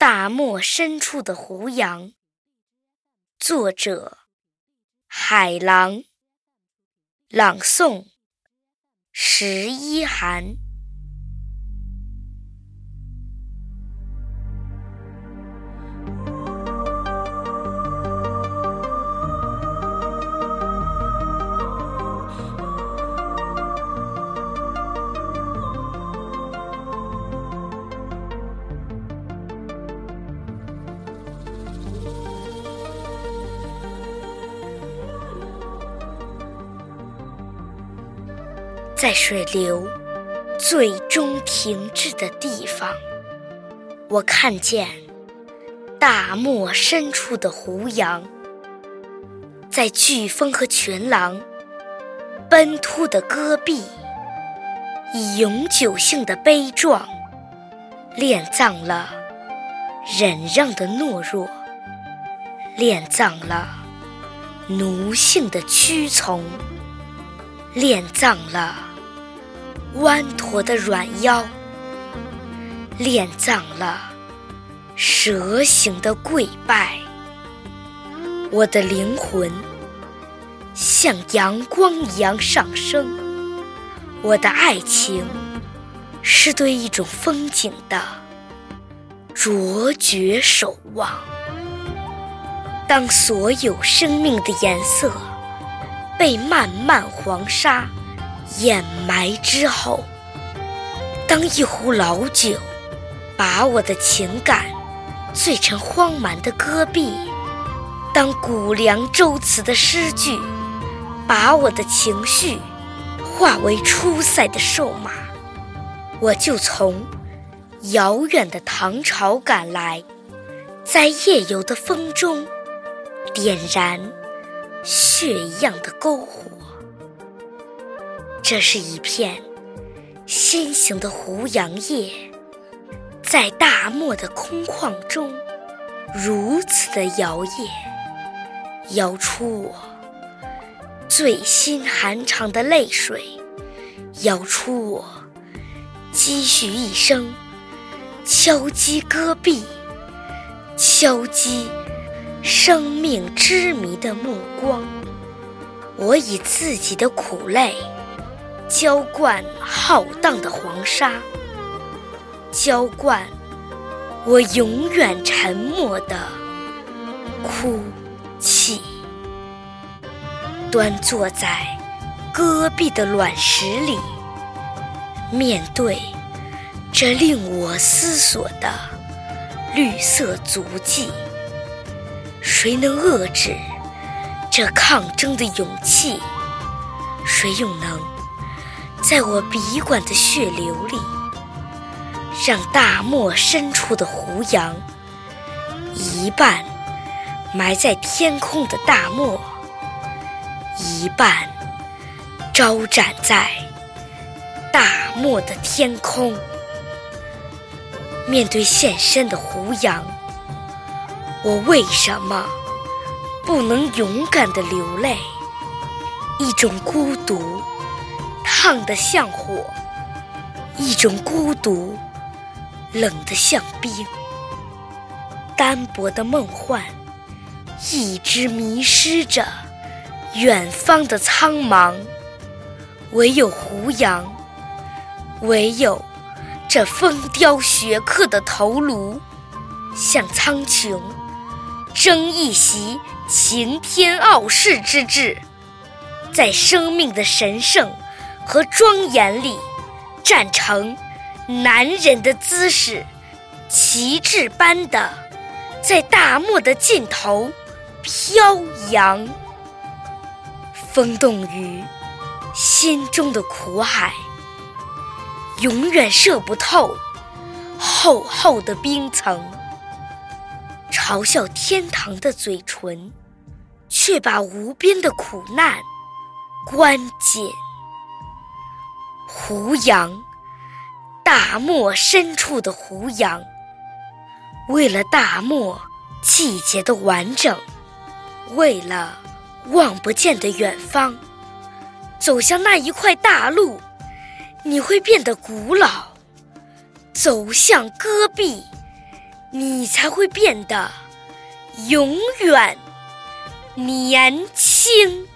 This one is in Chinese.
大漠深处的胡杨，作者：海狼，朗诵：十一寒。在水流最终停滞的地方，我看见大漠深处的胡杨，在飓风和群狼奔突的戈壁，以永久性的悲壮殓葬了忍让的懦弱，殓葬了奴性的屈从，殓葬了。弯驼的软腰，殓葬了蛇形的跪拜。我的灵魂像阳光一样上升。我的爱情是对一种风景的卓绝守望。当所有生命的颜色被漫漫黄沙。掩埋之后，当一壶老酒把我的情感醉成荒蛮的戈壁，当古凉周词的诗句把我的情绪化为出塞的瘦马，我就从遥远的唐朝赶来，在夜游的风中点燃血一样的篝火。这是一片心形的胡杨叶，在大漠的空旷中，如此的摇曳，摇出我最心寒长的泪水，摇出我积蓄一生敲击戈壁、敲击生命之谜的目光。我以自己的苦泪。浇灌浩荡的黄沙，浇灌我永远沉默的哭泣。端坐在戈壁的卵石里，面对这令我思索的绿色足迹，谁能遏制这抗争的勇气？谁又能？在我笔管的血流里，让大漠深处的胡杨一半埋在天空的大漠，一半招展在大漠的天空。面对现身的胡杨，我为什么不能勇敢的流泪？一种孤独。烫得像火，一种孤独；冷得像冰。单薄的梦幻，一直迷失着远方的苍茫。唯有胡杨，唯有这风雕雪刻的头颅，向苍穹争一席擎天傲世之志，在生命的神圣。和庄严里，站成男人的姿势，旗帜般的在大漠的尽头飘扬。风动于心中的苦海，永远射不透厚厚的冰层。嘲笑天堂的嘴唇，却把无边的苦难关紧。胡杨，大漠深处的胡杨。为了大漠季节的完整，为了望不见的远方，走向那一块大陆，你会变得古老；走向戈壁，你才会变得永远年轻。